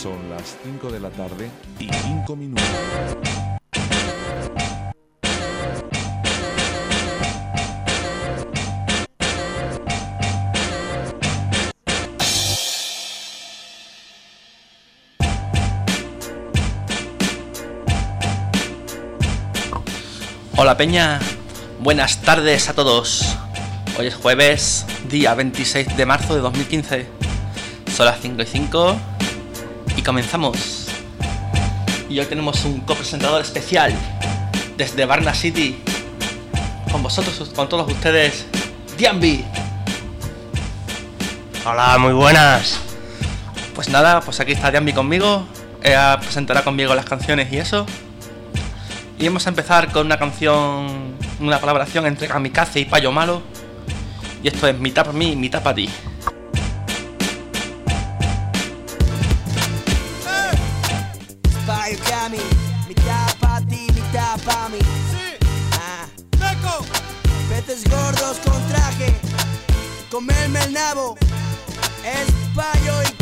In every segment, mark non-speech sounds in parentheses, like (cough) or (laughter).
Son las 5 de la tarde y 5 minutos. Hola Peña, buenas tardes a todos. Hoy es jueves, día 26 de marzo de 2015. Son las 5 y 5 y comenzamos. Y hoy tenemos un copresentador especial desde Varna City. Con vosotros, con todos ustedes, Diambi. Hola, muy buenas. Pues nada, pues aquí está Diambi conmigo. Ella presentará conmigo las canciones y eso. Y vamos a empezar con una canción, una colaboración entre Kamikaze y Payo Malo. Y esto es mitad para mí, mitad para ti. Comerme el nabo. Es Payo y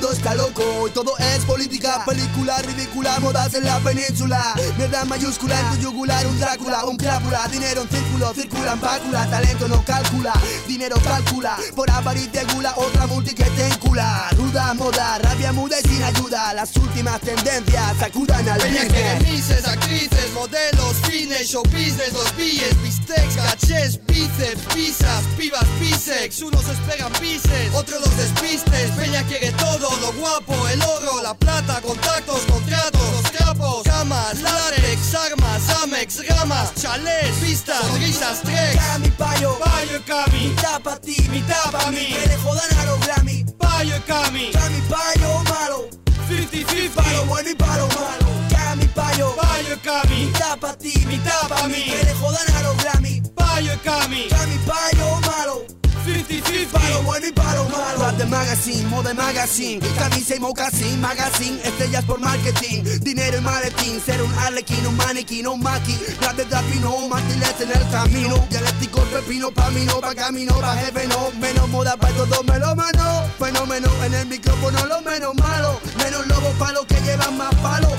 mundo está loco y todo es política, película ridícula, modas en la península. Mierda mayúscula en tu yugular, un Drácula, un crápula, dinero en círculo, circula en pácula, talento no calcula, dinero calcula, por avaricia gula, otra multi que te encula. Ruda moda, rabia muda y sin ayuda, las últimas tendencias sacudan al mises, actrices, modelos, fines, show business, los billes, bistecs, cachés, bíceps, pisas, pibas, bisex, unos esperan bises, otros los despistes, Peña quiere todo, lo guapo, el oro, la plata, contactos, contratos, los trapos, camas, látex, armas, amex, ramas, chalés, pistas, risas, treks, Cami, Payo, Payo y Cami, mitad pa' ti, mitad pa' mí, que le jodan a los Grammy. Payo y Cami, Cami, Payo malo, 50-50, palo bueno y palo malo. Cami, Payo, Payo y Cami, mitad pa' ti, mitad pa' mí, que le jodan a los Grammy. Payo y Cami, Cami, Payo malo. 50-50, Palo bueno y palo malo. Rap de magazine, moda magazine, camisa y mocasín, magazine, estrellas por marketing, dinero y maletín, ser un arlequín, un maniquí, un maqui, rap de trapino, martiles en el camino, dialéctico pepino, pa' mí no, pa' camino, pa' jefe no, menos moda pa' todo melómano, fenómeno en el micrófono, lo menos malo, menos lobos pa' los que llevan más palos,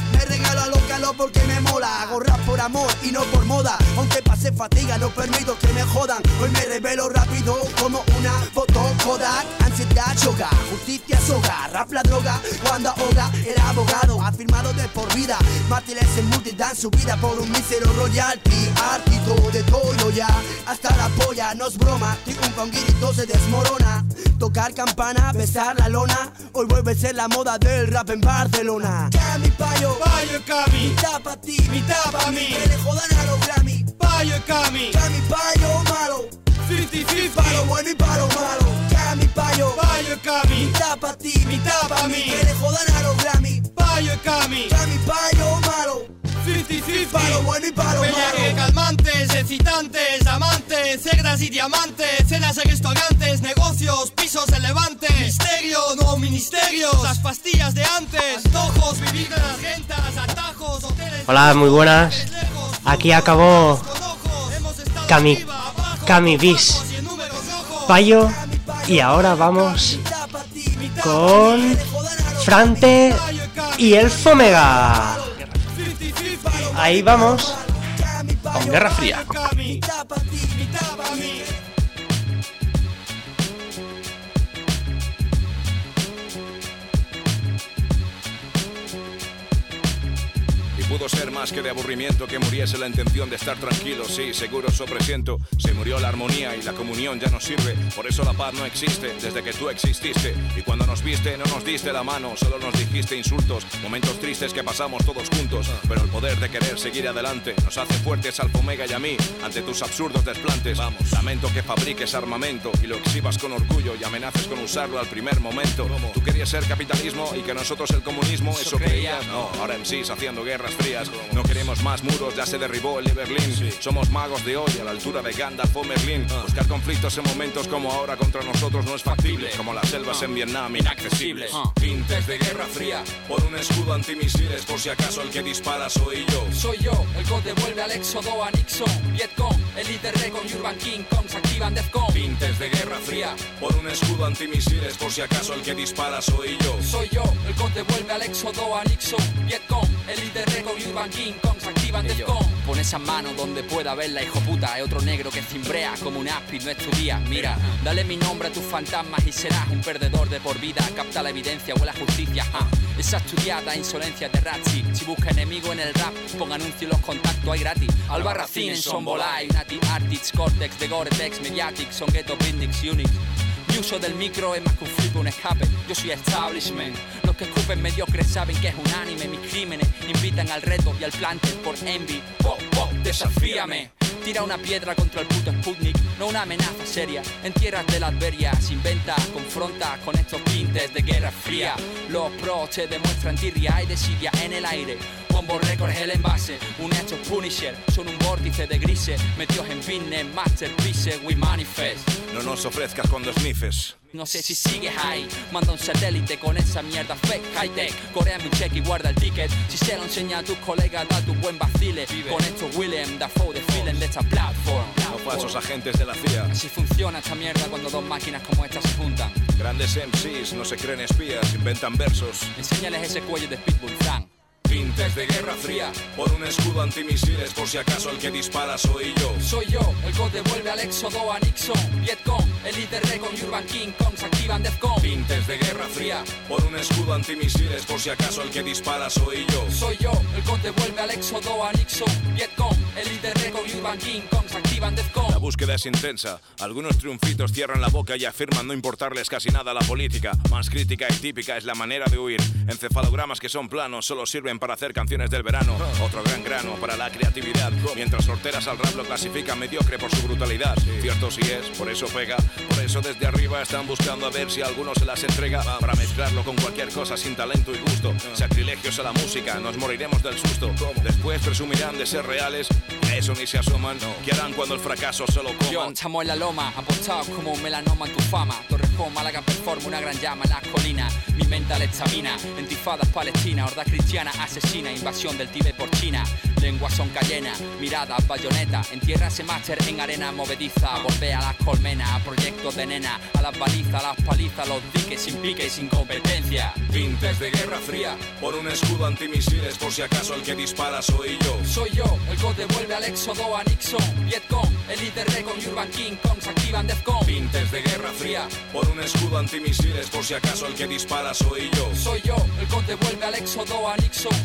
porque me mola, hago rap por amor y no por moda, aunque pase fatiga, no permito que me jodan, hoy me revelo rápido como una foto Kodak, ansiedad, yoga, justicia, soga, rap la droga, cuando ahoga, era abogado, ha firmado de por vida, mártires en multi dan su vida por un mísero royalty, artito de todo ya, hasta la polla, no es broma, y un conguirito se desmorona, tocar campana, besar la lona, hoy vuelve a ser la moda del rap en Barcelona. Cami payo, Payo Cami, mitad pa' ti, mitad pa' mí, que le jodan a los Grammy, Payo y Cami, Cami payo malo, 50-50, palo bueno y palo malo, Cami payo, Payo y Cami, mitad pa' ti, mitad pa' mí, que le jodan a los Grammy, Payo y Cami, Cami payo malo, 50-50, palo bueno y palo malo. calmantes, excitantes, amantes, cerdas y diamantes, cenas en restaurantes, negocios, pisos en levante, misterio, no ministerios, las pastillas de antes, antojos, vivir de las rentas. Hola, muy buenas. Aquí acabó Cami- Cami Bis. Payo y ahora vamos con Frante y el Fomega. 50-50, Ahí vamos. Con Guerra Fría. Pudo ser más que de aburrimiento que muriese la intención de estar tranquilo. Sí, seguro eso presiento. Se murió la armonía y la comunión ya no sirve. Por eso la paz no existe desde que tú exististe. Y cuando nos viste no nos diste la mano, solo nos dijiste insultos. Momentos tristes que pasamos todos juntos. Pero el poder de querer seguir adelante nos hace fuertes al Omega y a mí ante tus absurdos desplantes. Vamos, lamento que fabriques armamento y lo exhibas con orgullo y amenaces con usarlo al primer momento. Tú querías ser capitalismo y que nosotros el comunismo, eso creías. No, ahora en sí haciendo guerras frías. No queremos más muros, ya se derribó el de Berlín. Somos magos de hoy a la altura de Gandalf o Merlín. Buscar conflictos en momentos como ahora contra nosotros no es factible. Como las selvas en Vietnam, inaccesibles. Tintes de guerra fría por un escudo antimisiles. Por si acaso el que dispara soy yo. Soy yo, el que devuelve al éxodo a Nixon, Vietcong, el líder Recon y Urban King Kong se activan Defcon. Pintes de guerra fría, por un escudo antimisiles, por si acaso el que dispara soy yo. Soy yo, el que devuelve al éxodo a Nixon, Vietcong, el líder Recon Urban King activan Defcon. Pon esa mano donde pueda verla, hijo puta. Es otro negro que cimbrea como un áspid, no es tu día. Mira, dale mi nombre a tus fantasmas y serás un perdedor de por vida. Capta la evidencia o la justicia. Ah, esa estudiada insolencia de Razzi. Si busca enemigo en el rap, pon anuncio y los contactos hay gratis. Alba Racine en Sonbolai, Nati Artix, Cortex, de Gore-Tex, Mediatic, son Ghetto Bindix, Unix. Mi uso del micro es más que un flip, un escape. Yo soy establishment. Los que escupen mediocres saben que es un anime. Mis crímenes invitan al reto y al plante por envy. Pop, pop, desafíame. Tira una piedra contra el puto Sputnik, no una amenaza seria. En tierras de la Adveria se inventa, confronta con estos pintes de guerra fría. Los pros te demuestran tirria y desidia en el aire. Combo Records el envase, un hecho Punisher, son un vórtice de grises, metidos en business, masterpiece, we manifest. No nos ofrezcas cuando snifes. No sé si sigues ahí, manda un satélite con esa mierda fake high tech. Coreame un check y guarda el ticket. Si se lo enseña a tus colegas, da tu buen vacile. Con esto Willem Dafoe desfilen de esta platform. No falsos agentes de la CIA. Así funciona esta mierda cuando dos máquinas como estas se juntan. Grandes MCs no se creen espías, inventan versos. Enséñales ese cuello de Pitbull Frank. Pintes de guerra fría, por un escudo antimisiles, por si acaso el que dispara soy yo. Soy yo, el que devuelve al éxodo a Nixon, Vietcong, el líder Recon y Urban King Kong se activan Defcon. Pintes de guerra fría, por un escudo antimisiles, por si acaso el que dispara soy yo. Soy yo, el que devuelve al éxodo a Nixon, Vietcong, el líder Recon y Urban King Kong se activan Defcon. La búsqueda es intensa. Algunos triunfitos cierran la boca y afirman no importarles casi nada la política. Más crítica y típica es la manera de huir. Encefalogramas que son planos solo sirven para hacer canciones del verano. Otro gran grano para la creatividad. Mientras sorteras al rap lo clasifican mediocre por su brutalidad. Cierto sí es, por eso pega. Por eso desde arriba están buscando a ver si alguno se las entrega. Para mezclarlo con cualquier cosa sin talento y gusto. Sacrilegios a la música, nos moriremos del susto. Después presumirán de ser reales. Eso ni se asoman. ¿Qué harán cuando el fracaso solo Yo, coman? estamos en la loma, apostados como un melanoma en tu fama. Torrejón, Málaga performa una gran llama en las colinas. Mi mental estamina, entifadas palestinas, horda cristiana asesina, invasión del Tíbet por China. Lenguas son cayenas, miradas bayoneta. En tierra se máster en arena movediza. Volvé a las colmenas, a proyectos de nena. A las balizas, a las palizas, los diques sin pique y sin competencia. Pintes de guerra fría, por un escudo antimisiles, por si acaso el que dispara soy yo. Soy yo, el que devuelve al éxodo a Nixon, Vietcong, el líder Recon y Urban King Kong se activan Defcon. Pintes de guerra fría, por un escudo antimisiles, por si acaso el que dispara soy yo. Soy yo, el que devuelve al éxodo a Nixon,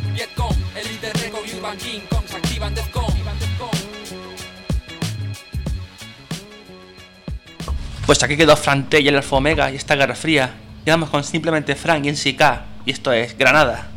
Pues aquí quedó Frante y el Alfa Omega y esta guerra fría. Quedamos con simplemente Frank y NCK. Y esto es Granada.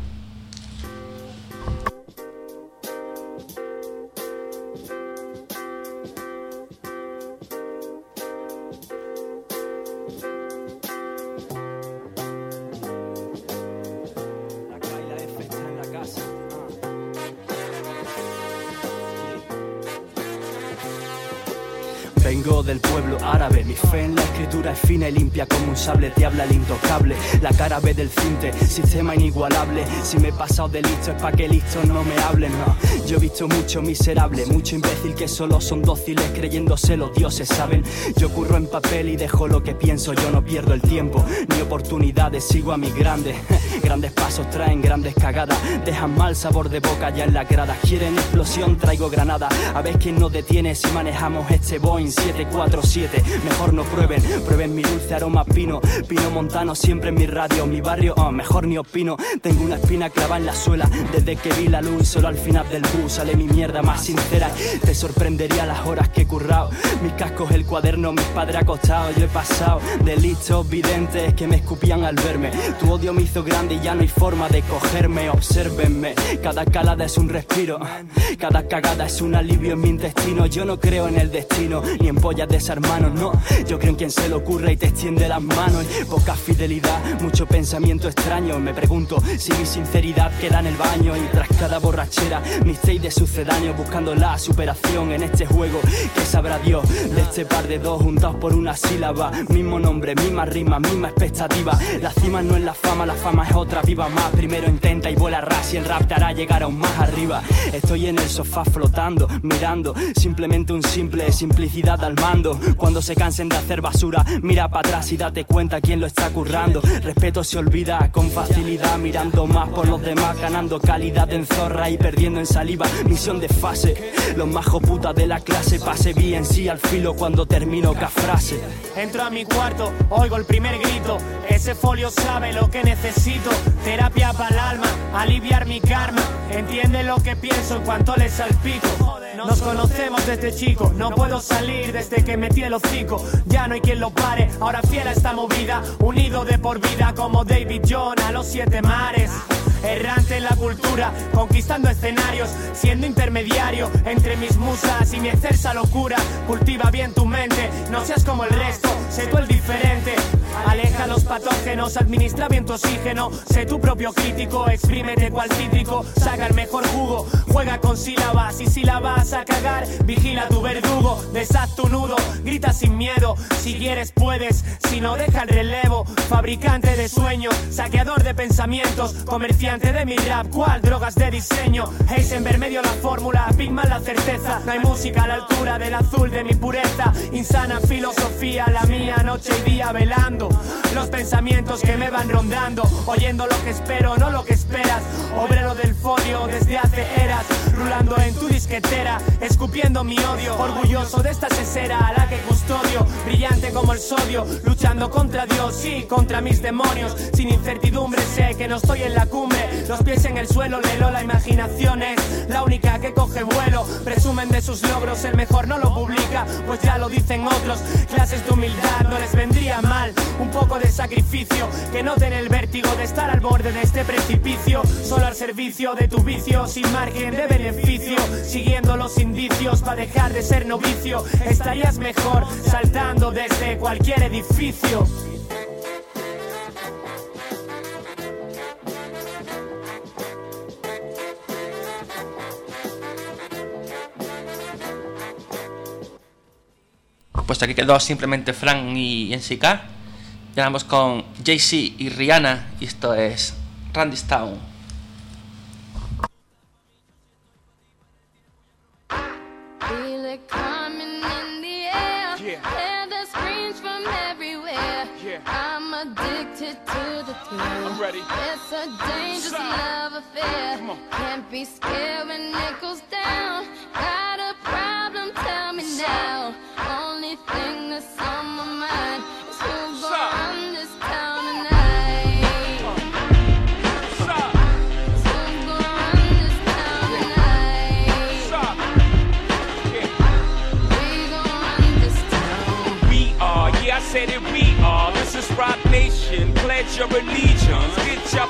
Vengo del pueblo árabe, mi fe en la escritura es fina y limpia como un sable, te habla el intocable. La cara B del cinte, sistema inigualable. Si me he pasado de listo es pa' que listos no me hablen, no. Yo he visto mucho miserable, mucho imbécil que solo son dóciles creyéndose los dioses, ¿saben? Yo curro en papel y dejo lo que pienso, yo no pierdo el tiempo, ni oportunidades, sigo a mis grandes. (laughs) Grandes pasos traen grandes cagadas, dejan mal sabor de boca ya en la grada. Quieren explosión, traigo granada. A ver quién nos detiene si manejamos este Boeing 747. Mejor no prueben, prueben mi dulce aroma pino. Pino montano siempre en mi radio, mi barrio, oh, mejor ni opino. Tengo una espina clavada en la suela desde que vi la luz. Solo al final del bus sale mi mierda más sincera. Te sorprendería las horas que he currado. Mis cascos, el cuaderno, mis padres acostados. Yo he pasado de listos videntes que me escupían al verme. Tu odio me hizo grande y ya no hay forma de cogerme. Obsérvenme, cada calada es un respiro. Cada cagada es un alivio en mi intestino. Yo no creo en el destino, ni en pollas de hermanos, no. Yo creo en quien se le ocurre y te extiende las manos. Poca fidelidad, mucho pensamiento extraño. Me pregunto si mi sinceridad queda en el baño. Y tras cada borrachera, mis seis de sucedáneos buscando la superación en este juego que sabrá Dios de este par de dos juntados por una sílaba. Mismo nombre, misma rima, misma expectativa. La cima no es la fama, la fama es otra, viva más. Primero intenta y vuela ras y el rap te hará llegar aún más arriba. Estoy en el sofá flotando, mirando, simplemente un simple simplicidad al mando. Cuando se cansen de hacer basura, mira para atrás y date cuenta quién lo está currando. Respeto se olvida con facilidad, mirando más por los demás, ganando calidad en zorra y perdiendo en saliva. Misión de fase, los majos putas de la clase, pase bien, sí al filo cuando termino cada frase. Entro a mi cuarto, oigo el primer grito. Ese folio sabe lo que necesito. Terapia para el alma, aliviar mi karma. Entiende lo que pienso en cuanto le salpico. Nos conocemos desde chico, no puedo salir desde que metí el hocico. Ya no hay quien lo pare, ahora fiel a esta movida. Unido de por vida como David John a los siete mares. Errante en la cultura, conquistando escenarios, siendo intermediario entre mis musas y mi excelsa locura. Cultiva bien tu mente, no seas como el resto, sé tú el diferente. Aleja los patógenos, administra bien tu oxígeno. Sé tu propio crítico, exprímete cual cítrico. Saca el mejor jugo, juega con sílabas. Y si la vas a cagar, vigila tu verdugo. Deshaz tu nudo, grita sin miedo. Si quieres, puedes. Si no, deja el relevo. Fabricante de sueños, saqueador de pensamientos. Comerciante de mi rap, cual drogas de diseño. Heisenberg medio la fórmula, Pigman la certeza. No hay música a la altura del azul de mi pureza. Insana filosofía, la mía, noche y día velando los pensamientos que me van rondando, oyendo lo que espero, no lo que esperas. Obrero del folio desde hace eras, rulando en tu disquetera, escupiendo mi odio, orgulloso de esta cesera a la que custodio, brillante como el sodio, luchando contra Dios y contra mis demonios. Sin incertidumbre sé que no estoy en la cumbre, los pies en el suelo, lelo, la imaginación es la única que coge vuelo. Presumen de sus logros, el mejor no lo publica, pues ya lo dicen otros. Clases de humildad no les vendría mal un poco de sacrificio, que no den el vértigo de estar al borde de este precipicio, solo al servicio de tu vicio, sin margen de beneficio, siguiendo los indicios para dejar de ser novicio, estarías mejor saltando desde cualquier edificio. Pues aquí quedó simplemente Frank y NCK. Ya vamos con Jay-Z y Rihanna. Y esto es Randy's Town. It's a dangerous love affair. Can't be scared when it goes down. Said it, we are. This is Rock Nation. Pledge your allegiance. Get your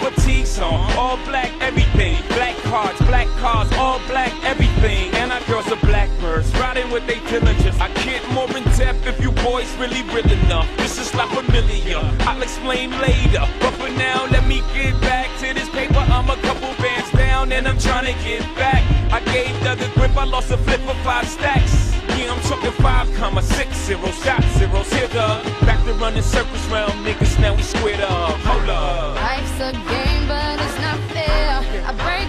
on. All black, everything. Black cards, black cars, all black, everything. And our girls are blackbirds, riding with their diligence. I get more in depth if you boys really real enough. This is not familiar. I'll explain later. But for now, let me get back to this paper. I'm a couple bands down and I'm trying to get back. I gave the grip, I lost a flip for five stacks. Yeah, I'm talking five comma six zero shot zeros. Here the back to running circles round niggas. Now we squared up. Hold up. Life's a game, a brand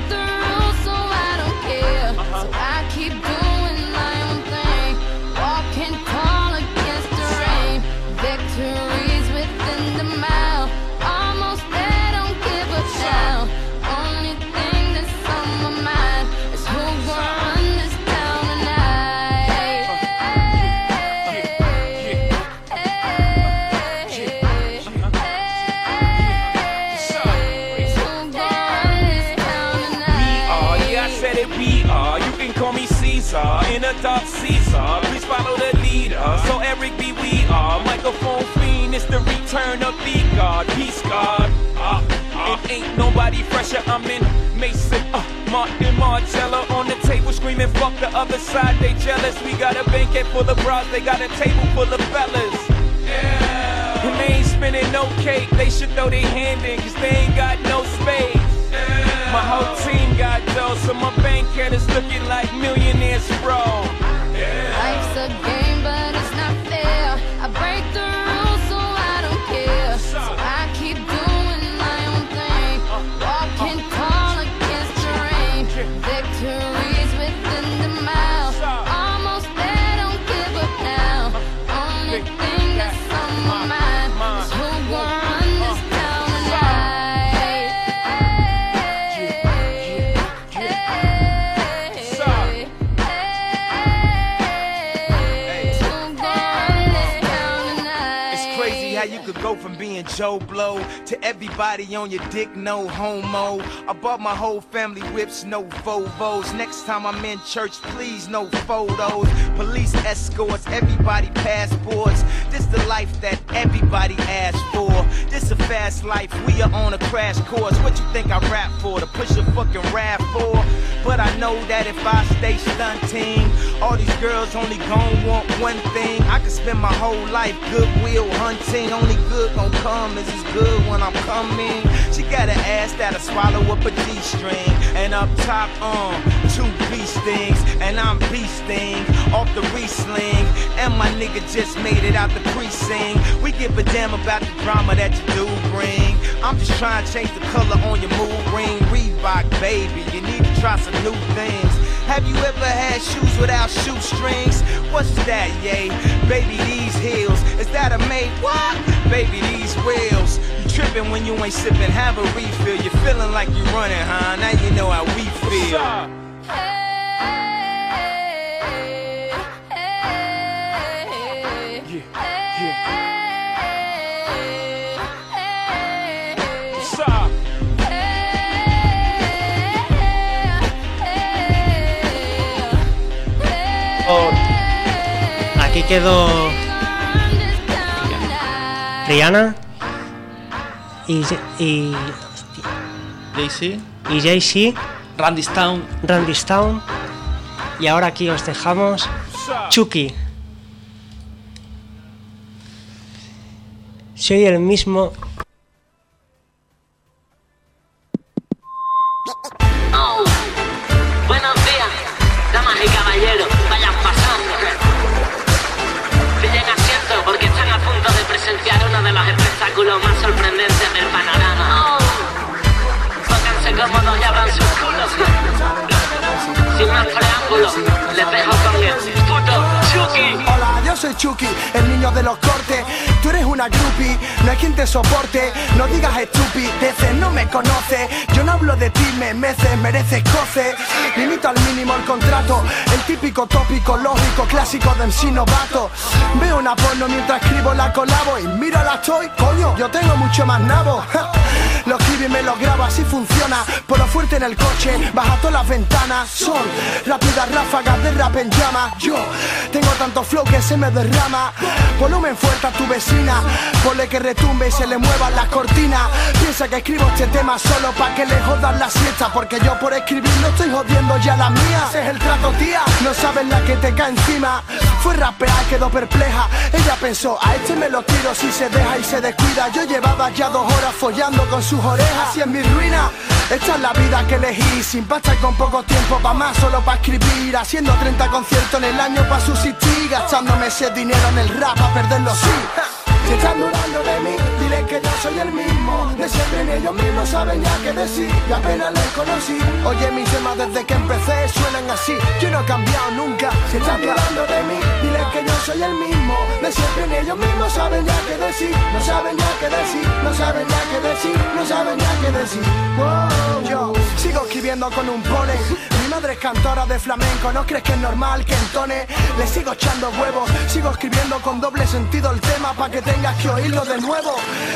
Microphone fiend, it's the return of the God. Peace God. Uh, uh, it ain't nobody fresher. I'm in Mason, uh, Martin Marcello on the table screaming, fuck the other side, they jealous. We got a banquet full of bras, they got a table full of fellas. Yeah. And they ain't spinning no cake, they should throw their hand in, cause they ain't got no space. Yeah. My whole team got dough, so my bank account is looking like millionaires, bro. Yeah. Life's a game, Joe Blow to everybody on your dick, no homo. I bought my whole family whips, no Vovos. Next time I'm in church, please, no photos. Police escorts, everybody passports. This the life that everybody asks for. This a fast life, we are on a crash course. What you think I rap for? To push a fucking rap for? But I know that if I stay stunting, all these girls only gon' want one thing. I could spend my whole life goodwill hunting. Only good gon' come is good when I'm coming. She got an ass that'll swallow up a G-string. And up top, um, two beast things. And I'm beasting off the re-sling. And my nigga just made it out the precinct. We give a damn about the drama that you do bring. I'm just trying to change the color on your mood ring. Reebok, baby, you need to try some new things. Have you ever had shoes without shoestrings? What's that, yay? Baby, these heels. Is that a made what? Baby, these wheels. You tripping when you ain't sipping, have a refill. You're feeling like you're running, huh? Now you know how we feel. Quedó Rihanna y, y, Jay-Z. y Jay-Z, Randy Town. Randy Town. Y ahora aquí os dejamos Chucky. Soy el mismo. No digas estupideces, no me conoces. Yo no hablo de ti, me meces, mereces coce. Limito al mínimo el contrato, el típico tópico lógico clásico de MC. Veo una porno mientras escribo la colabo y mira la estoy, coño, yo tengo mucho más nabo. Lo escribo y me lo grabo, así funciona. Por lo fuerte en el coche, baja todas las ventanas. Son rápidas ráfagas de rap en llamas. Yo tengo tanto flow que se me derrama. Volumen fuerte a tu vecina. Ponle que retumbe y se le muevan las cortinas. Piensa que escribo este tema solo para que le jodan la siesta. Porque yo por escribir no estoy jodiendo ya la mía. Ese es el trato, tía. No sabes la que te cae encima. Fue rapear, quedó perpleja. Ella pensó, a este me lo tiro si se deja y se descuida. Yo llevaba ya dos horas follando con sus orejas y en mi ruina. Esta es la vida que elegí, sin pasta y con poco tiempo pa' más, solo pa' escribir. Haciendo 30 conciertos en el año pa' subsistir, gastándome ese dinero en el rap a perderlo sí. Si están de mí, dile que yo soy el mismo. De siempre ni ellos mismos saben ya qué decir. Y apenas les conocí. Oye, mis temas desde que empecé suenan así. Yo no he cambiado nunca. Si están dudando de mí, dile que yo soy el mismo. De siempre ni ellos mismos saben ya qué decir. No saben ya qué decir. No saben ya qué decir. No saben ya qué decir. Wow. Yo sigo escribiendo con un pole. Madre es cantora de flamenco. ¿No crees que es normal que entone? Le sigo echando huevos. Sigo escribiendo con doble sentido el tema para que tengas que oírlo de nuevo.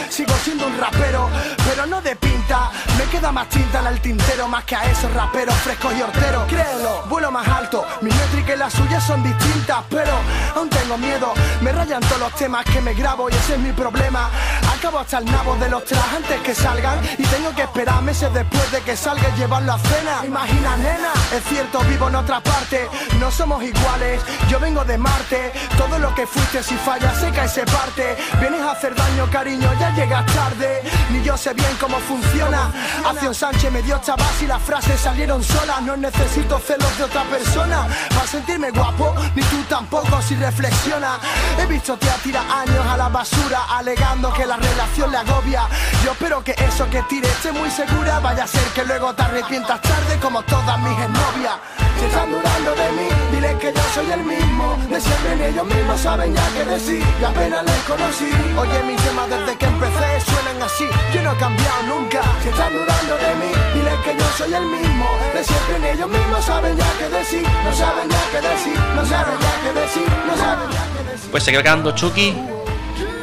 Sigo siendo un rapero, pero no de pinta. Me queda más tinta en el tintero más que a esos raperos frescos y horteros. Créelo, vuelo más alto. Mi métrica y la las suyas son distintas, pero aún tengo miedo. Me rayan todos los temas que me grabo y ese es mi problema. Acabo hasta el nabo de los trajes antes que salgan y tengo que esperar meses después de que salga y llevarlo a cena. Imagina, nena, es cierto, vivo en otra parte. No somos iguales, yo vengo de Marte. Todo lo que fuiste, si falla, se cae y se parte. Vienes a hacer daño, cariño, ya llegas tarde. Ni yo sé bien cómo funciona. Acción Sánchez me dio chavas y las frases salieron solas. No necesito celos de otra persona para sentirme guapo, ni tú tampoco si reflexiona. He visto tía tira años a la basura, alegando que la relación le agobia. Yo espero que eso que tire esté muy segura. Vaya a ser que luego te arrepientas tarde como todas mis exnovias. Si están dudando de mí, dile que yo soy el mismo. De siempre ni ellos mismos saben ya qué decir. Y apenas les conocí. Oye, mis temas desde que empecé suenan así. Yo no he cambiado nunca. Si están dudando de mí, dile que yo soy el mismo. De siempre ni ellos mismos saben ya qué decir. No saben ya qué decir. No saben ya qué decir. No saben ya qué decir. Pues se queda quedando Chucky.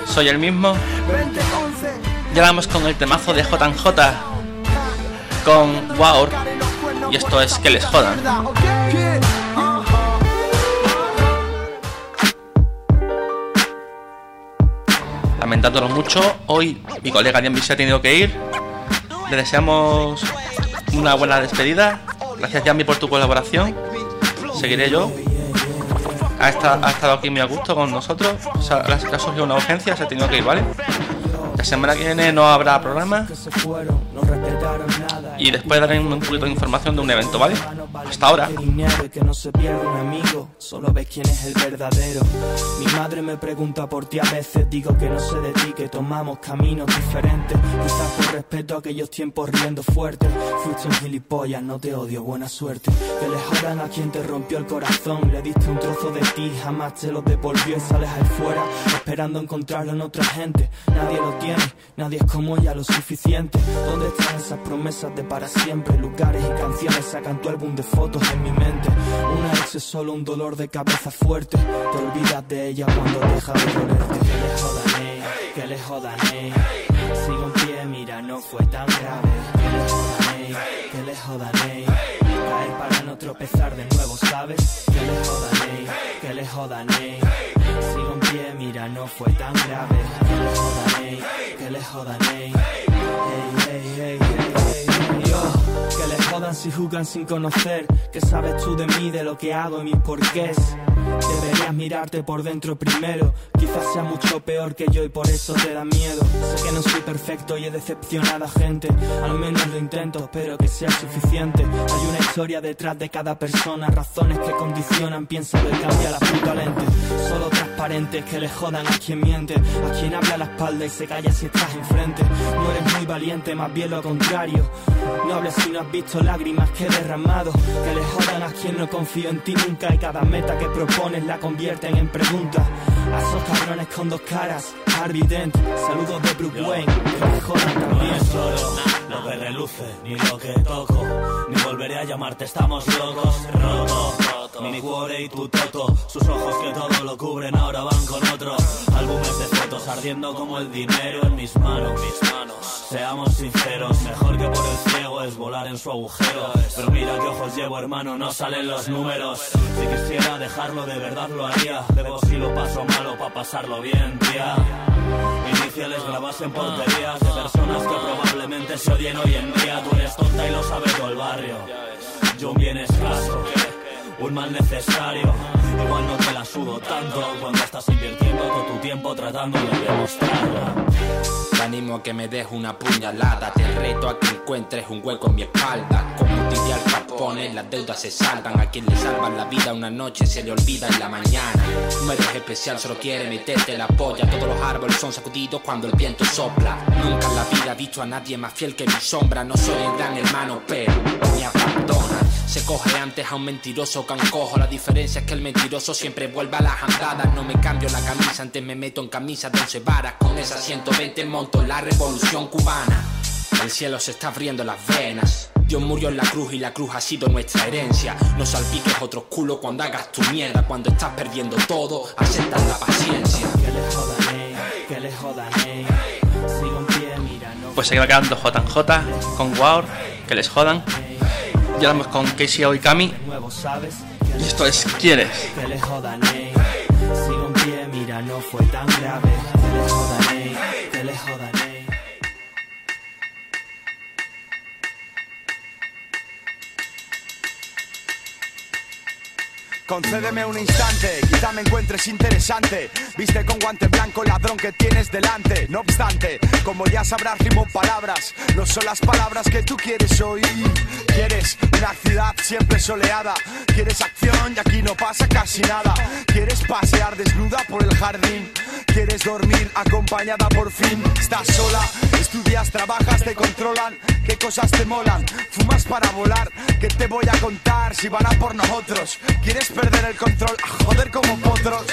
Soy el mismo. 20, 11. Ya vamos con el temazo de JJ. Con Wow. Y esto es que les jodan. Lamentándolo mucho, hoy mi colega Dian se ha tenido que ir. Le deseamos una buena despedida. Gracias Jambi por tu colaboración. Seguiré yo. Ha estado, ha estado aquí muy a gusto con nosotros. O sea, ha surgido una urgencia, se ha tenido que ir, ¿vale? La semana que viene no habrá programa. Y después daré un poquito de información de un evento, ¿vale? Hasta ahora. dinero y que no se pierda un amigo, solo ves quién es el verdadero. Mi madre me pregunta por ti a veces, digo que no sé de ti, que tomamos caminos diferentes. Quizás por respeto a aquellos tiempos riendo fuerte. Fuiste un gilipollas, no te odio, buena suerte. Que le jodan a quien te rompió el corazón, le diste un trozo de ti, jamás te lo devolvió y sales ahí fuera, esperando encontrarlo en otra gente. Nadie lo tiene, nadie es como ella lo suficiente. ¿Dónde están esas promesas de para siempre? Lugares y canciones sacan tu álbum de fotos en mi mente. Una ex es solo un dolor de cabeza fuerte. Te olvidas de ella cuando deja de dolerte. Que le jodan, eh, que le jodan, eh. Sigo en pie, mira, no fue tan grave. Que le jodan, eh, que le jodan, eh. Caer para no tropezar de nuevo, ¿sabes? Que le jodan, eh, que le jodan, eh. Sigo en pie, mira, no fue tan grave. Que le jodan, eh, que le jodan, eh. Hey, hey, hey, hey, hey, hey, yo. Que le jodan si jugan sin conocer. ¿Qué sabes tú de mí, de lo que hago y mis porqués? Deberías mirarte por dentro primero. Quizás sea mucho peor que yo y por eso te da miedo. Sé que no soy perfecto y he decepcionado a gente. Al menos lo intento, espero que sea suficiente. Hay una historia detrás de cada persona, razones que condicionan. Piensa de cambia la puta lente. Solo transparentes que le jodan a quien miente, a quien habla a la espalda y se calla si estás enfrente. No eres muy valiente, más bien lo contrario. No hables si no has visto lágrimas que he derramado. Que le jodan a quien no confío en ti nunca y cada meta que propones la convierten en pregunta. A esos cabrones con dos caras, Harvey Dent, saludos de Bruce Wayne, que le jodan también. solo lo que reluce, ni lo que toco, ni volveré a llamarte, estamos locos, roto. Mini cuore y tu toto, sus ojos que todo lo cubren ahora van con otros. Álbumes de fotos ardiendo como el dinero en mis manos. Seamos sinceros, mejor que por el ciego es volar en su agujero. Pero mira qué ojos llevo, hermano, no salen los números. Si quisiera dejarlo, de verdad lo haría. Debo si lo paso malo pa' pasarlo bien, tía. Iniciales grabasen porterías de personas que probablemente se odien hoy en día. Tú eres tonta y lo sabe todo el barrio. Yo bien escaso, un mal necesario. Igual no te la sudo tanto cuando estás invirtiendo todo tu tiempo tratando de demostrarlo. Te animo a que me des una puñalada. Te reto a que encuentres un hueco en mi espalda. Como diría el Capone, las deudas se saldan. A quien le salvan la vida una noche se le olvida en la mañana. No eres especial, solo quiere meterte la polla. Todos los árboles son sacudidos cuando el viento sopla. Nunca en la vida he visto a nadie más fiel que mi sombra. No soy el gran hermano, pero me abandona. Se coge antes a un mentiroso cancojo. La diferencia es que el mentiroso siempre vuelve a las andadas. No me cambio la camisa, antes me meto en camisa de once varas. Con esas 120 monto la revolución cubana. El cielo se está abriendo las venas. Dios murió en la cruz y la cruz ha sido nuestra herencia. No salpiques otros culos cuando hagas tu mierda. Cuando estás perdiendo todo, aceptas la paciencia. Que le jodan, eh, que le jodan, eh. Sigo en pie, mira, no Pues se queda quedando JJ con Wow, que les jodan. Y ahora vamos con Casey Oikami. Y esto es ¿Quieres? Que le jodan. Sigo en pie, mira, no fue tan grave. Que le jodan. Que le jodan, Concédeme un instante, quizá me encuentres interesante. Viste con guante blanco, ladrón que tienes delante. No obstante, como ya sabrás, rimo palabras. No son las palabras que tú quieres oír. Quieres una ciudad siempre soleada. Quieres acción y aquí no pasa casi nada. Quieres pasear desnuda por el jardín. Quieres dormir acompañada por fin. Estás sola, estudias, trabajas, te controlan. ¿Qué cosas te molan? Fumas para volar. ¿Qué te voy a contar si van a por nosotros? ¿Quieres perder el control? A joder como potros.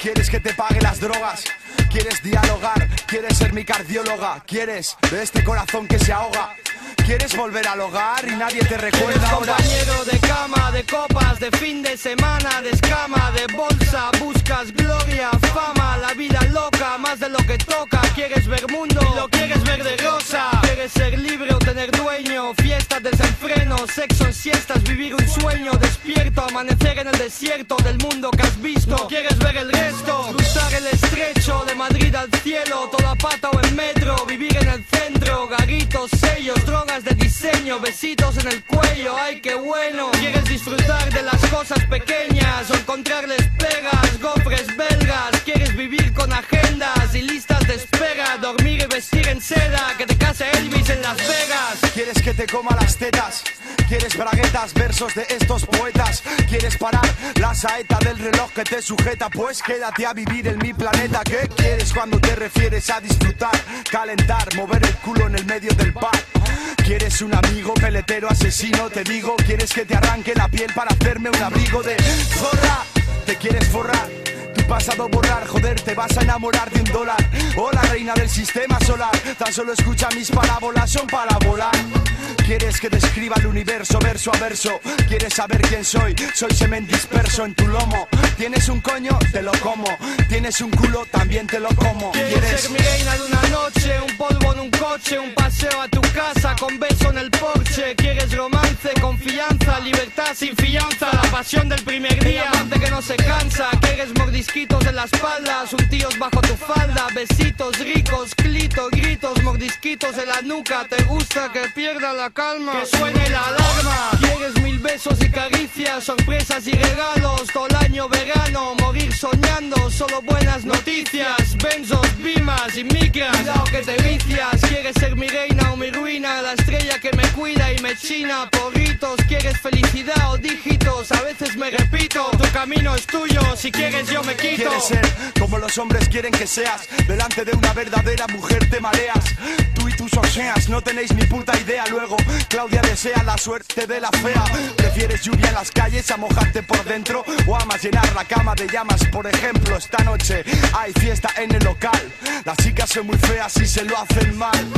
¿Quieres que te pague las drogas? ¿Quieres dialogar? ¿Quieres ser mi cardióloga? ¿Quieres de este corazón que se ahoga? ¿Quieres volver al hogar y nadie te recuerda ahora? compañero de cama, de copas, de fin de semana, de escama, de bolsa, buscas gloria, fama, la vida loca, más de lo que toca, quieres ver mundo, lo quieres ver de rosa, quieres ser libre o tener dueño, fiestas desenfreno, sexo en siestas, vivir un sueño, despierto, amanecer en el desierto del mundo que has visto, quieres ver el resto, cruzar el estrecho de Madrid al cielo, toda pata o en metro, vivir en el centro, garitos, sellos, drogas de diseño, besitos en el cuello, ay qué bueno. Quieres disfrutar de las cosas pequeñas o encontrarles pegas, gofres belgas. Quieres vivir con agendas y listas de espera, dormir y vestir en seda, que te case Elvis en Las Vegas. ¿Quieres que te coma las tetas? ¿Quieres braguetas, versos de estos poetas? ¿Quieres parar la saeta del reloj que te sujeta? Pues quédate a vivir en mi planeta. ¿Qué quieres cuando te refieres a disfrutar? Calentar, mover el culo en el medio del bar. ¿Quieres un amigo peletero asesino? Te digo, ¿quieres que te arranque la piel para hacerme un abrigo de zorra? ¿Te quieres forrar? Tu pasado borrar, joder, te vas a enamorar de un dólar. Oh, la reina del sistema solar, tan solo escucha mis parábolas, son para volar. ¿Quieres que describa el universo verso a verso? ¿Quieres saber quién soy? Soy semen disperso en tu lomo. ¿Tienes un coño? Te lo como. ¿Tienes un culo? También te lo como. Quieres ser mi reina de una noche, un polvo en un coche, un paseo a tu casa con beso en el porche. Quieres romance, confianza, libertad sin fianza, la pasión del primer día, amante que no se cansa. Quieres mordisquitos en la espalda, untíos bajo tu falda, besitos ricos, clitos, gritos, mordisquitos en la nuca. Te gusta que pierda la calma, que suene la alarma. Quieres mil besos y caricias, sorpresas y regalos, todo el año verano, morir soñando, solo buenas noticias, benzos, bimas y micras. Cuidado que te vicias, quieres ser mi reina o mi ruina, la estrella que me cuida y me china, porritos, quieres felicidad o dígitos, a veces me repito, tu camino es tuyo, si quieres yo me quito. Quieres ser como los hombres quieren que seas. Delante de una verdadera mujer te mareas. Tú y tus oseas no tenéis ni puta idea. Luego, Claudia desea la suerte de la fea. ¿Prefieres lluvia en las calles a mojarte por dentro? ¿O amas llenar la cama de llamas? Por ejemplo, esta noche hay fiesta en el local. Las chicas son muy feas y se lo hacen mal.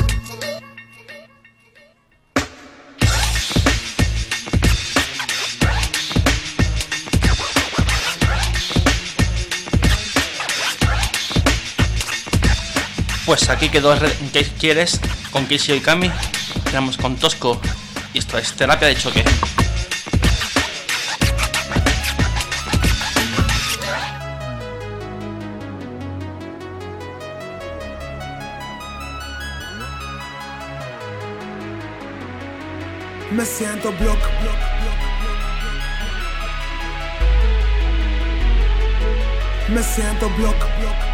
Pues aquí quedó ¿Qué quieres? Con Casey Oikami. Quedamos con Tosco. Y esto es terapia de choque. Me siento block, Me siento block, block,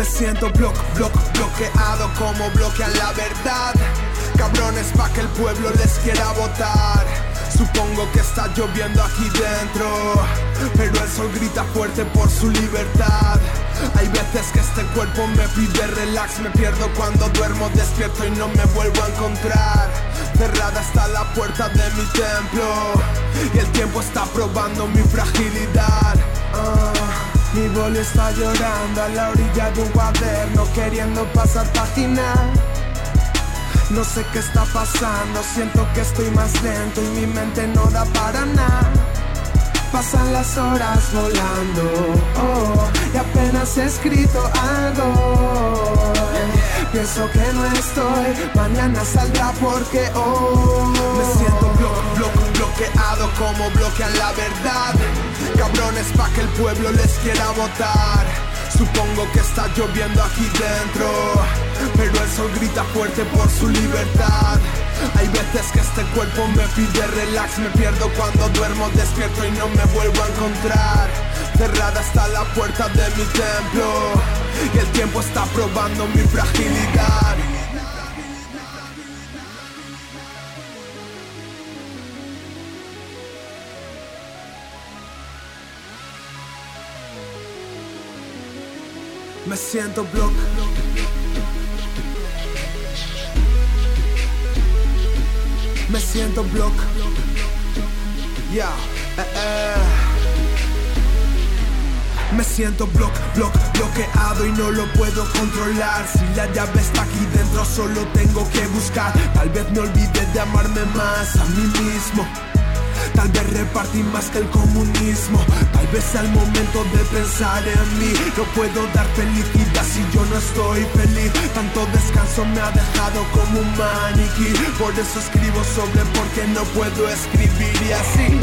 Me siento block, block, bloqueado como bloquean la verdad. Cabrones pa' que el pueblo les quiera votar. Supongo que está lloviendo aquí dentro, pero el sol grita fuerte por su libertad. Hay veces que este cuerpo me pide relax, me pierdo cuando duermo despierto y no me vuelvo a encontrar. Cerrada está la puerta de mi templo y el tiempo está probando mi fragilidad. Ah, mi boli está llorando a la orilla de un cuaderno queriendo pasar página. No sé qué está pasando, siento que estoy más lento y mi mente no da para nada. Pasan las horas volando oh, y apenas he escrito algo. Pienso que no estoy, mañana saldrá porque hoy Me siento blo- blo- bloqueado como bloquean la verdad. Cabrones pa' que el pueblo les quiera votar. Supongo que está lloviendo aquí dentro Pero el sol grita fuerte por su libertad. Hay veces que este cuerpo me pide relax Me pierdo cuando duermo despierto y no me vuelvo a encontrar. Cerrada está la puerta de mi templo Y el tiempo está probando mi fragilidad Me siento block. Me siento block. Ya, eh, eh. Me siento block, block, bloqueado y no lo puedo controlar. Si la llave está aquí dentro, solo tengo que buscar. Tal vez me olvide de amarme más a mí mismo. Tal vez repartí más que el comunismo. Tal vez el momento de pensar en mí. No puedo dar felicidad si yo no estoy feliz. Tanto descanso me ha dejado como un maniquí. Por eso escribo sobre por qué no puedo escribir y así.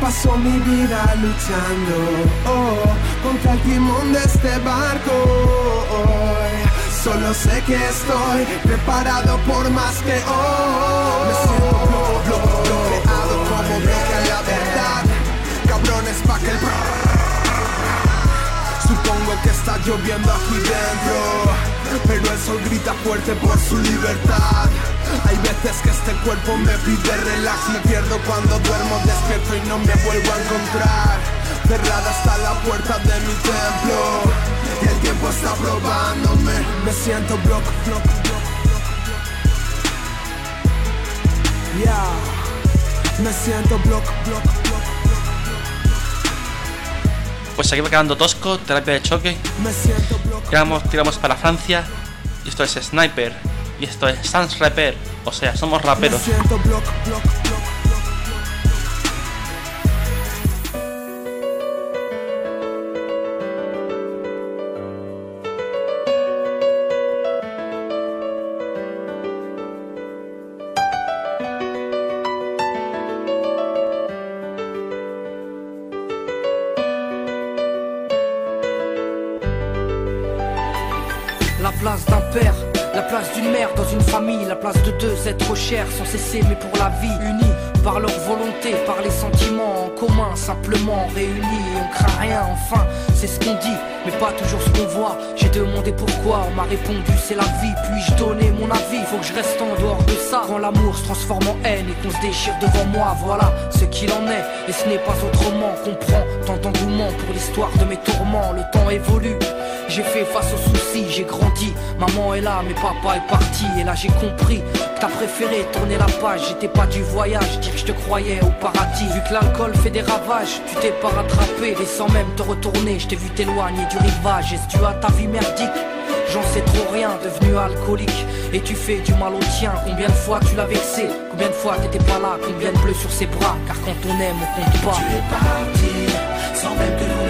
Paso mi vida luchando oh, contra el timón de este barco. hoy. Solo sé que estoy preparado por más que hoy. Supongo que está lloviendo aquí dentro Pero el sol grita fuerte por su libertad. Hay veces que este cuerpo me pide relax Me pierdo cuando duermo despierto y no me vuelvo a encontrar. Cerrada está la puerta de mi templo Y el tiempo está probándome. Me siento block, block, block, block. Yeah. Me siento block, block Pues aquí va quedando tosco, terapia de choque. Tiramos, tiramos para Francia. Y esto es Sniper. Y esto es Sans Repair. O sea, somos raperos. Deux êtres chers sans cesser mais pour la vie, unis par leur volonté, par les sentiments en commun, simplement réunis, on craint rien enfin, c'est ce qu'on dit, mais pas toujours ce qu'on voit. J'ai demandé pourquoi, on m'a répondu c'est la vie, puis-je donner mon avis, faut que je reste en dehors de ça. Quand l'amour se transforme en haine et qu'on se déchire devant moi, voilà ce qu'il en est, et ce n'est pas autrement, comprends tant d'engouement pour l'histoire de mes tourments, le temps évolue. J'ai fait face aux soucis, j'ai grandi. Maman est là, mais papa est parti. Et là j'ai compris t'as préféré tourner la page. J'étais pas du voyage, dire que je te croyais au paradis. Vu que l'alcool fait des ravages, tu t'es pas rattrapé. Et sans même te retourner, je t'ai vu t'éloigner du rivage. Est-ce dû à ta vie merdique? J'en sais trop rien, devenu alcoolique. Et tu fais du mal au tien. Combien de fois tu l'as vexé? Combien de fois t'étais pas là? Combien de bleus sur ses bras? Car quand on aime, on compte pas. Tu sans même que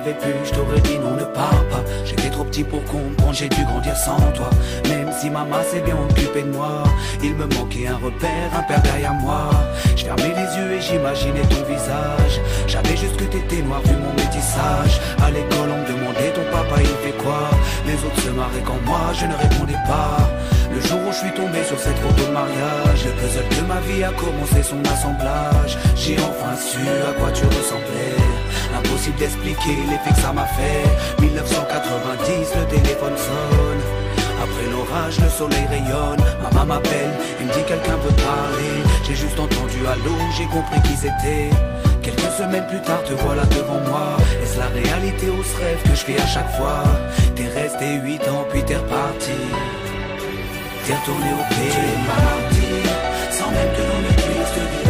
pu, je t'aurais dit non, ne pars pas. J'étais trop petit pour comprendre, j'ai dû grandir sans toi. Même si maman s'est bien occupée de moi, il me manquait un repère, un père derrière moi. Je fermais les yeux et j'imaginais ton visage. J'avais juste que t'étais noir vu mon métissage. À l'école, on me demandait ton papa, il fait quoi? Les autres se marraient quand moi, je ne répondais pas. Le jour où je suis tombé sur cette photo de mariage, le puzzle de ma vie a commencé son assemblage. J'ai enfin su à quoi tu ressemblais. Impossible d'expliquer l'effet que ça m'a fait. 1990, le téléphone sonne. Après l'orage, le soleil rayonne. Maman m'appelle, il me dit quelqu'un veut parler. J'ai juste entendu allô, j'ai compris qui c'était. Quelques semaines plus tard, te voilà devant moi. Est-ce la réalité ou ce rêve que je fais à chaque fois? T'es resté 8 ans, puis t'es reparti. T'es retourné au pays. Tu parti, sans même que l'on ne puisse te dire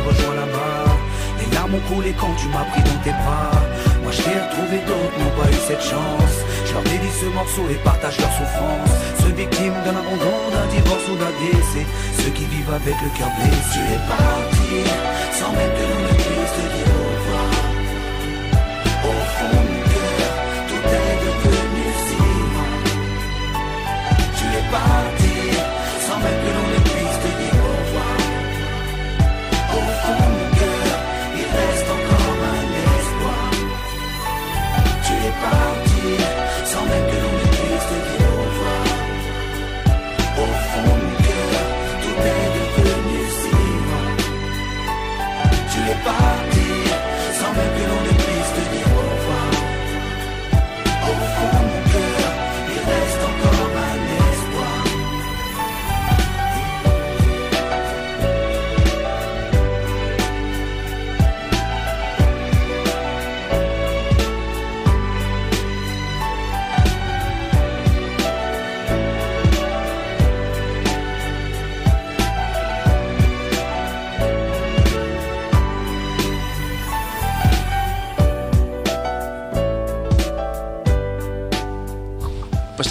larmes ont coulé quand tu m'as pris dans tes bras. Moi je t'ai retrouvé, d'autres n'ont pas eu cette chance. Je leur dédie ce morceau et partage leur souffrance. Ceux victimes d'un abandon, d'un divorce ou d'un décès. Ceux qui vivent avec le cœur blessé. Tu es parti, sans même que l'on ne puisse te dire au revoir. Au fond mon cœur, tout est devenu si loin. Tu es parti,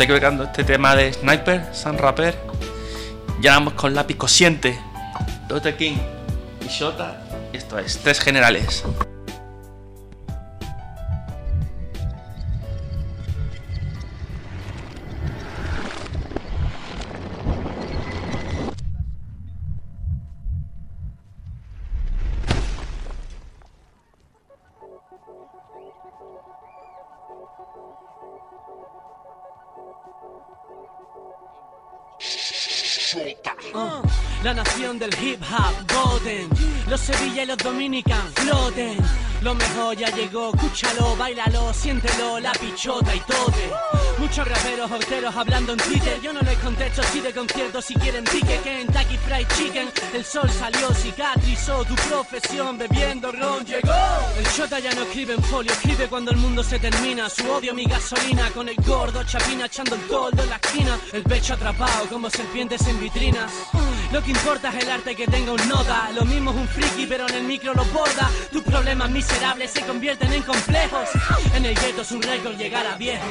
estoy quedando este tema de Sniper, San Rapper. Ya vamos con lápiz cosiente. Dr. King y Shota. Esto es Tres Generales. Y los Dominican, floten. Lo mejor ya llegó, escúchalo, bailalo, siéntelo, la pichota y tote. Muchos raperos horteros hablando en Twitter. Yo no les contesto si de concierto si quieren ticket. Kentucky Fried Chicken. El sol salió, cicatrizó tu profesión. Bebiendo ron llegó. El chota ya no escribe en folio, escribe cuando el mundo se termina. Su odio, mi gasolina. Con el gordo, chapina echando el toldo en la esquina. El pecho atrapado como serpientes en vitrinas. Lo que importa es el arte que tenga un nota. Lo mismo es un friki, pero en el micro lo borda. Tus problemas miserables se convierten en complejos. En el gueto es un récord llegar a viejo.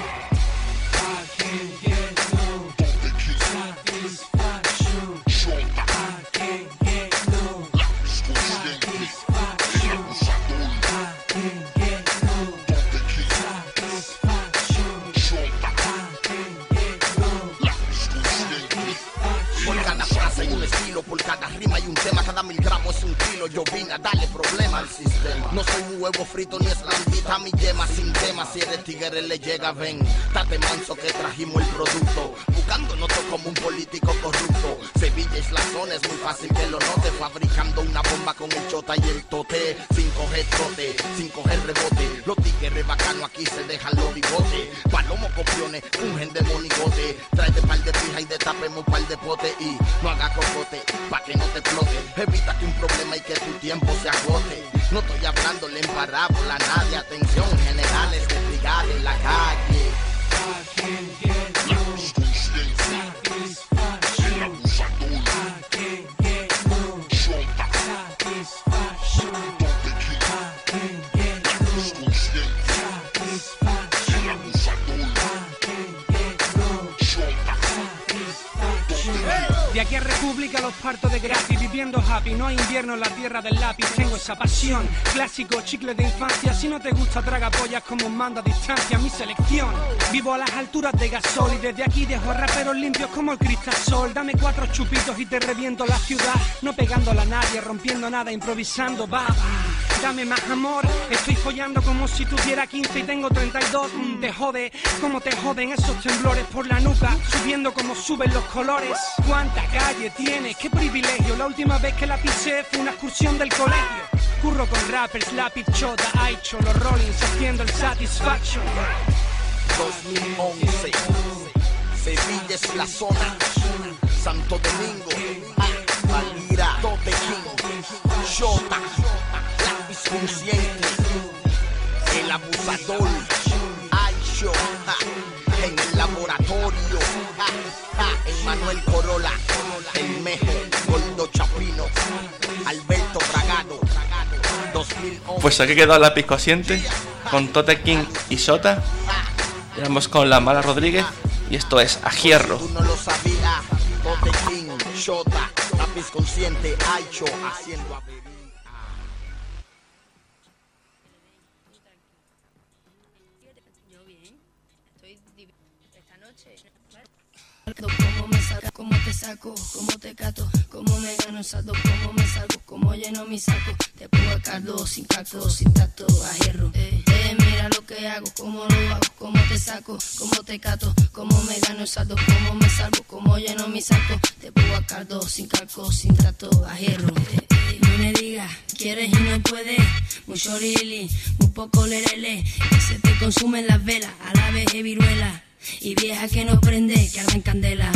Por cada frase hay un estilo, por cada rima hay un tema, cada mil gramos es un kilo. Yo vine a darle problema al sistema. No soy un huevo frito ni eslandita, mi yema sin tema. Si eres tigre le llega, ven. Date manso que trajimos el producto. Buscando noto como un político corrupto. Sevilla es la zona, es muy fácil que lo note. Fabricando una bomba con el chota y el tote. Sin coger trote, sin coger rebote. Los tigres bacanos aquí se dejan los bigotes. Palomo copiones, ungen de monigote. Tráete par de pija y destapemos par de pote. Y no haga cocote, pa' que no te explote. Evítate un problema y que tu tiempo se agote. No estoy hablándole en parábola nadie. Atención, generales de brigada en la calle. De aquí a República los parto de gratis, viviendo happy, no hay invierno en la tierra del lápiz, tengo esa pasión, clásico, chicle de infancia, si no te gusta traga pollas como un mando a distancia, mi selección, vivo a las alturas de gasol y desde aquí dejo raperos limpios como el cristasol, dame cuatro chupitos y te reviento la ciudad, no pegándola a nadie, rompiendo nada, improvisando, va, dame más amor. Estoy follando como si tuviera 15 y tengo 32. Mm, te jode, como te joden esos temblores por la nuca, subiendo como suben los colores. ¿Cuánta calle tienes? ¡Qué privilegio! La última vez que la pisé fue una excursión del colegio. Curro con rappers, lápiz, chota, Aicho, los Rollins haciendo el Satisfaction. 2011 Sevilla es la zona Santo Domingo Valira Tote Shota Lápiz consciente El abusador Aicho ja, En el laboratorio ja, ja, Emmanuel Corolla El Mejo Gordo Chapino Alberto Bragado 2011 Pues aquí quedó el lápiz cociente con Tote King y Sota. Y vamos con la Mala Rodríguez y esto es a hierro. No lo sabías Tote King consciente Aicho Haciendo avería Cómo me saco, cómo te saco, cómo te cato, cómo me gano saldo, cómo me salgo, cómo lleno mi saco. Te pongo a caldo, sin caldo, sin tacto, a hierro. Eh, eh, mira lo que hago, cómo lo hago, cómo te saco, cómo te cato, cómo me gano saldo, cómo me salgo, cómo lleno mi saco. Te pongo a caldo, sin calco, sin tacto, a hierro. Eh, eh, no me digas, quieres y no puedes, mucho lili, un poco lerele, que se te consumen las velas, a la vez viruela. Y vieja que no prende, que arde en candela.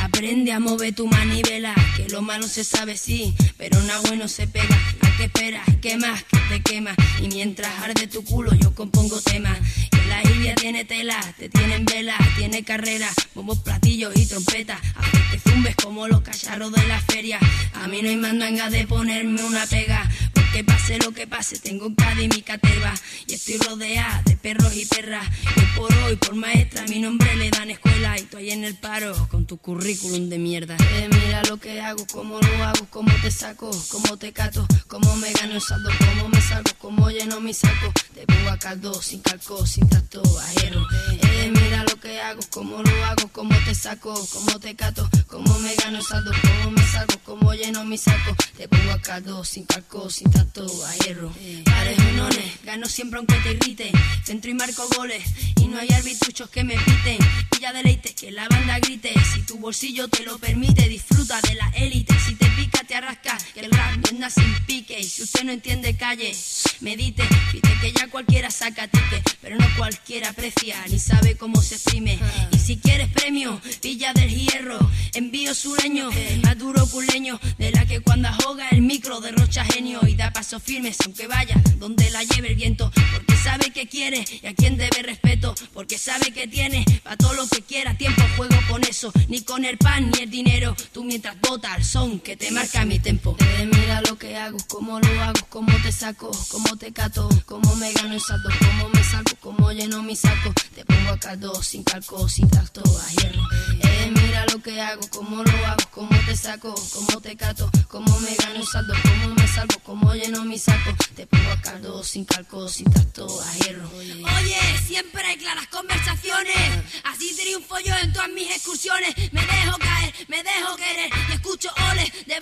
Aprende a mover tu manivela, que lo malo se sabe sí, pero nada bueno se pega. ¿A qué esperas? ¿Qué más? Que te quema. Y mientras arde tu culo, yo compongo temas. Que la Ilvia tiene tela, te tienen vela, tiene carrera, bombos, platillos y trompetas. Hace que zumbes como los cacharros de la feria. A mí no hay mandanga de ponerme una pega. Porque pase lo que pase, tengo y mi caterva. Y estoy rodeada de perros y perras. Hoy por hoy, por maestra, mi nombre le dan escuela. Y estoy en el paro con tu currículum de mierda. Eh, mira lo que hago, cómo lo hago, cómo te saco, cómo te cato, cómo me gano el saldo, cómo me salgo, cómo lleno mi saco. Te pongo a caldo, sin calco, sin tacto, a hierro. Eh, mira lo que hago, cómo lo hago, cómo te saco, cómo te cato, cómo me gano el saldo, cómo me salgo, cómo lleno mi saco. Te pongo a caldo, sin calco, sin tacto, a hierro. Pares unones, gano siempre aunque te irrite. Centro y marco goles, y no hay arbitruchos que me piten. Pilla deleite, que la banda grite. Si tu bolsillo te lo permite, disfruta de la élite. Si te pica, te arrasca, que el rap no sin pique. Y si usted no entiende, calle, medite. Pide que ya cualquiera saca tique, pero no cualquiera aprecia, ni sabe cómo se exprime. Y si quieres premio, pilla del hierro. Envío sureño, más duro culeño, de la que cuando ahoga el micro derrocha genio y da pasos firmes, aunque vaya donde la lleve el viento. Porque sabe que quiere y a quien debe respeto. Porque sabe que tiene para todo lo que quiera tiempo. Juego con eso, ni con el pan ni el dinero. Tú mientras bota el son que te marca mi tempo. Mira lo que hago, cómo lo hago, cómo te saco, cómo te cato, cómo me gano el salto, cómo me salgo, cómo lleno mi saco. Te pongo a caldo, sin calco, sin tacto, a hierro. Eh, mira lo que hago, cómo lo hago, cómo te saco, cómo te cato, cómo me gano el saldo, cómo me salgo, cómo lleno mi saco. Te pongo a caldo, sin calco, sin tacto, a hierro. Oye, siempre hay claras conversaciones. Así triunfo yo en todas mis excursiones. Me dejo caer, me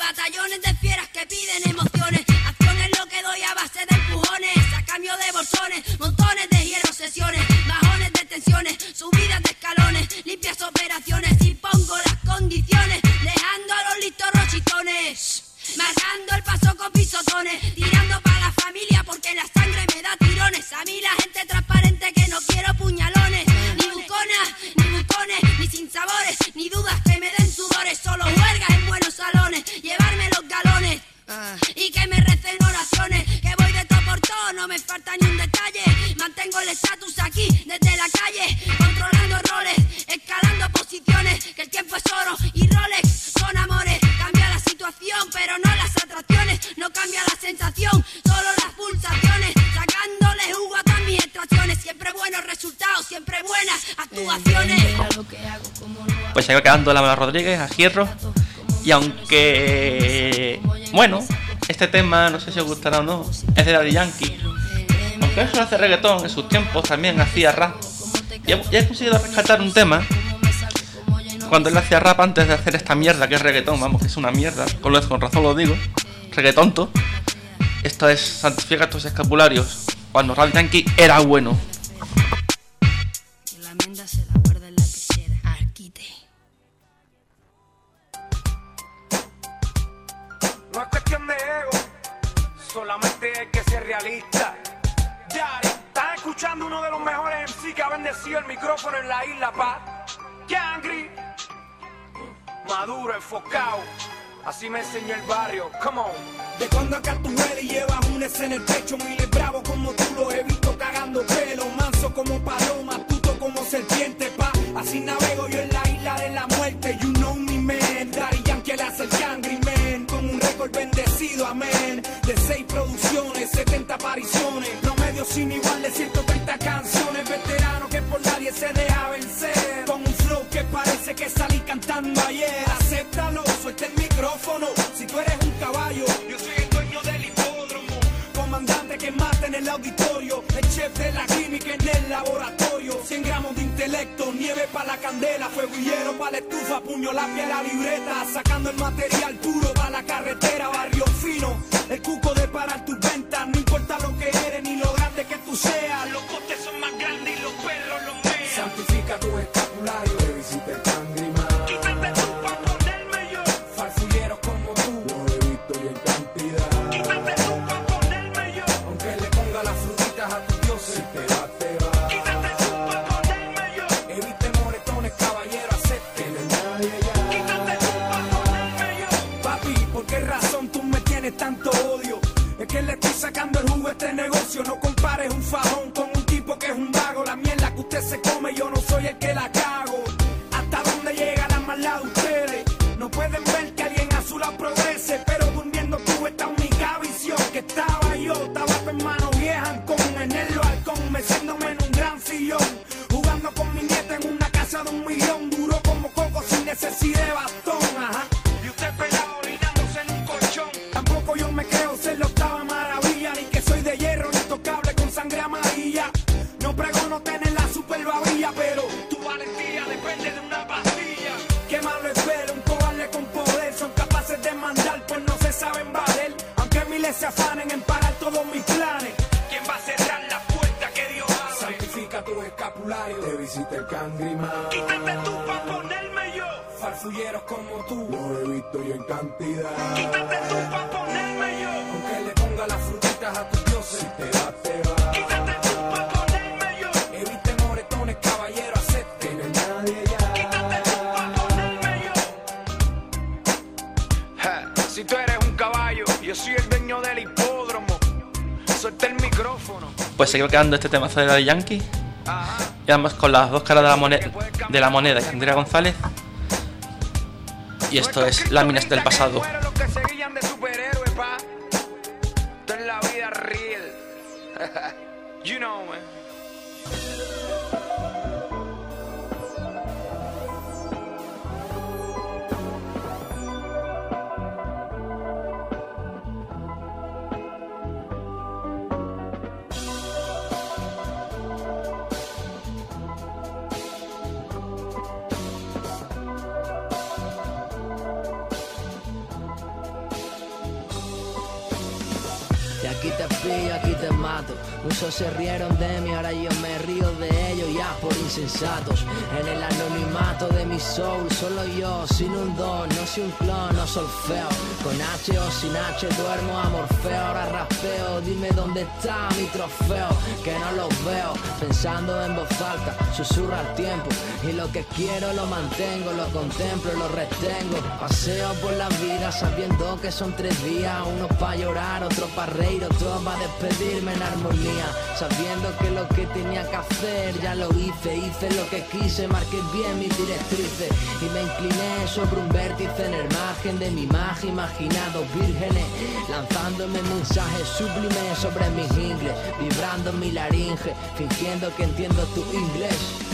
batallones de fieras que piden emociones. Se va quedando la Mala Rodríguez a hierro. Y aunque. Bueno, este tema, no sé si os gustará o no, es de Daddy Yankee. Aunque eso hace reggaetón, en sus tiempos también hacía rap. Y he, conseguido rescatar un tema cuando él hacía rap antes de hacer esta mierda que es reggaetón, vamos, que es una mierda, con, con razón lo digo, reggaetonto. Esto es Santifica tus escapularios. Cuando Rap Yankee era bueno. Maduro, enfocado. Así me enseñó el barrio, come on. De cuando acá tú y llevas un en el pecho, miles bravo como tú lo he visto cagando pelo, manso como paloma, tuto como serpiente, pa. Así navego yo en la isla de la muerte, you know me man. Daddy Yankee le hace el Yangri man, con un récord bendecido, amén. De seis producciones, 70 apariciones, promedio sin igual de 130 canciones, veterano que por nadie se deja vencer, con un flow que parece que salí cantando ayer. Acéptalo, suelta el micrófono, si tú eres un caballo, yo soy comandante que mata en el auditorio, el chef de la química en el laboratorio, 100 gramos de intelecto, nieve para la candela, fuego y hielo para la estufa, puño, lápiz, la libreta, sacando el material puro para la carretera, barrio fino, el cuco de parar tus ventas, no importa lo que eres ni lo grande que tú seas, los costes son más en una seguimos quedando este temazo de Daddy Yankee. Y vamos con las dos caras de la moneda de la moneda Andrea González. Y esto es Láminas del pasado. Ahora yo me río de ellos ya por insensatos. En el anonimato de mi soul, solo yo, sin un don, no soy un clon, no solfeo. Con H o sin H duermo a Morfeo, ahora rapeo. Dime dónde está mi trofeo, que no lo veo. Pensando en voz alta, susurra el tiempo. Y lo que quiero lo mantengo, lo contemplo, lo retengo. Paseo por la vida sabiendo que son tres días, uno pa' llorar, otro pa' reír, otro pa' despedirme en armonía. Sabiendo que lo que tenía que hacer ya lo hice, hice lo que quise, marqué bien mis directrices y me incliné sobre un vértice en el margen de mi imagen, imaginados vírgenes, lanzándome mensajes sublimes sobre mis ingles, vibrando mi laringe, fingiendo que entiendo tu inglés.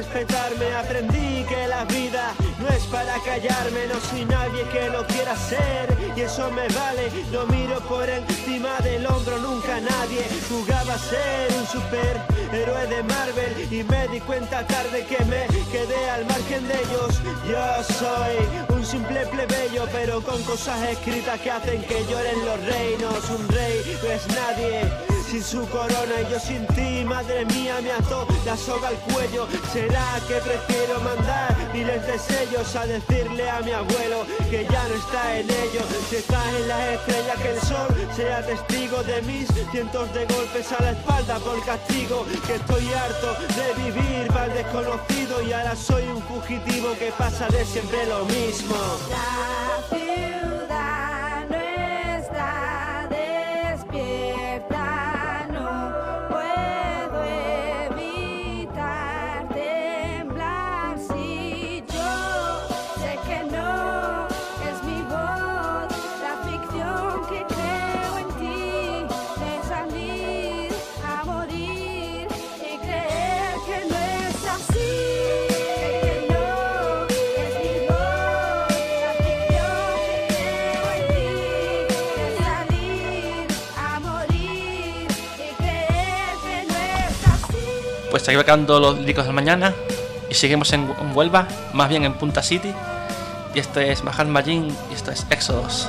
Respetarme, aprendí que la vida no es para callarme, no soy nadie que lo quiera ser y eso me vale, no miro por encima del hombro nunca nadie, jugaba a ser un superhéroe de Marvel y me di cuenta tarde que me quedé al margen de ellos, yo soy un simple plebeyo pero con cosas escritas que hacen que lloren los reinos, un rey no es nadie sin su corona y yo sin ti, madre mía, me ató la soga al cuello. ¿Será que prefiero mandar miles de sellos a decirle a mi abuelo que ya no está en ello? Si está en las estrellas, que el sol sea testigo de mis cientos de golpes a la espalda por castigo. Que estoy harto de vivir el desconocido y ahora soy un fugitivo que pasa de siempre lo mismo. Pues quedando los líricos de mañana y seguimos en, Huelva, más bien en Punta City. Y esto es Mahatma Jin y esto es Exodus.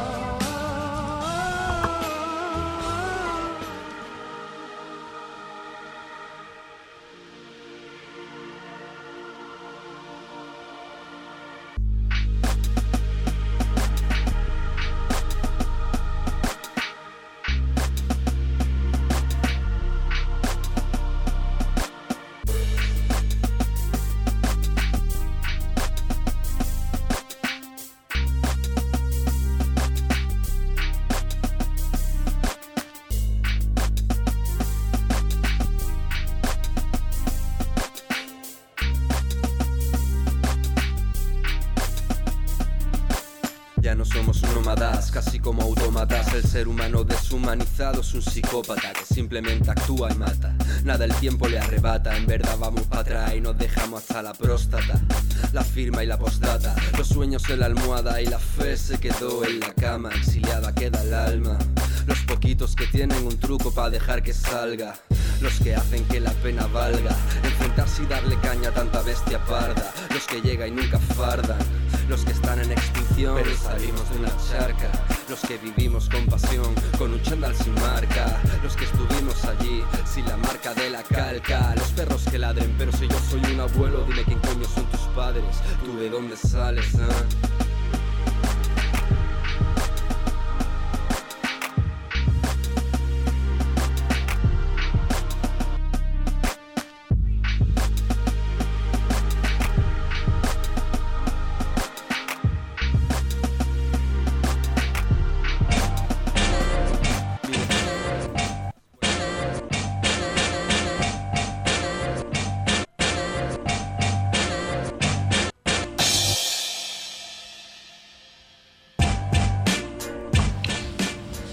Ser humano deshumanizado es un psicópata que simplemente actúa y mata. Nada el tiempo le arrebata, en verdad vamos para atrás y nos dejamos hasta la próstata. La firma y la postdata, los sueños en la almohada y la fe se quedó en la cama. Exiliada queda el alma. Los poquitos que tienen un truco para dejar que salga. Los que hacen que la pena valga. Enfrentarse y darle caña a tanta bestia parda. Los que llegan y nunca fardan. Los que están en extinción, pero salimos de una charca. Los que vivimos con pasión, con un chándal sin marca. Los que estuvimos allí, sin la marca de la calca. Los perros que ladren, pero si yo soy un abuelo, dime quién coño son tus padres. Tú de dónde sales, ah?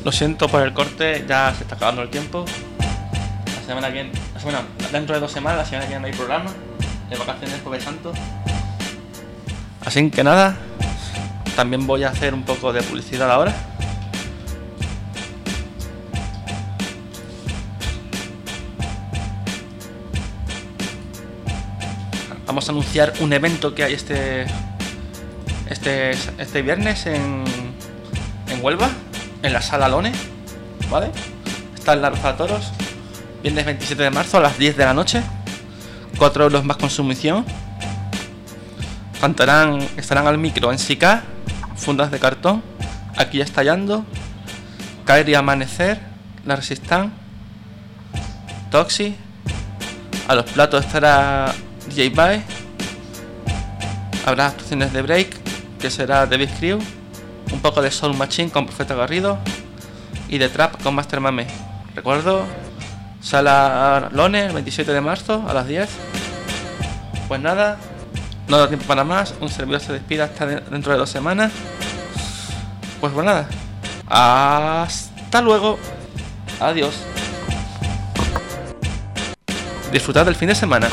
Lo siento por el corte, ya se está acabando el tiempo. La semana que viene, dentro de dos semanas, la semana que viene no hay programa. De vacaciones Jueves Santo. Así que nada, también voy a hacer un poco de publicidad ahora. Vamos a anunciar un evento que hay este este, este viernes en, en Huelva, en la sala Lone, ¿vale? Está en la Plaza Toros, viernes 27 de marzo a las 10 de la noche, 4 euros más consumición. Cantarán, estarán al micro en Sica, fundas de cartón, aquí estallando, caer y amanecer, la resistan, Toxi, a los platos estará DJ Bae, habrá actuaciones de break, que será Big Crew, un poco de Soul Machine con Profeta Garrido y de Trap con Master Mame. Recuerdo, sala Lone, el 27 de marzo a las 10. Pues nada, no da tiempo para más, un servidor se despide hasta de- dentro de dos semanas. Pues pues nada, hasta luego, adiós. disfrutad del fin de semana.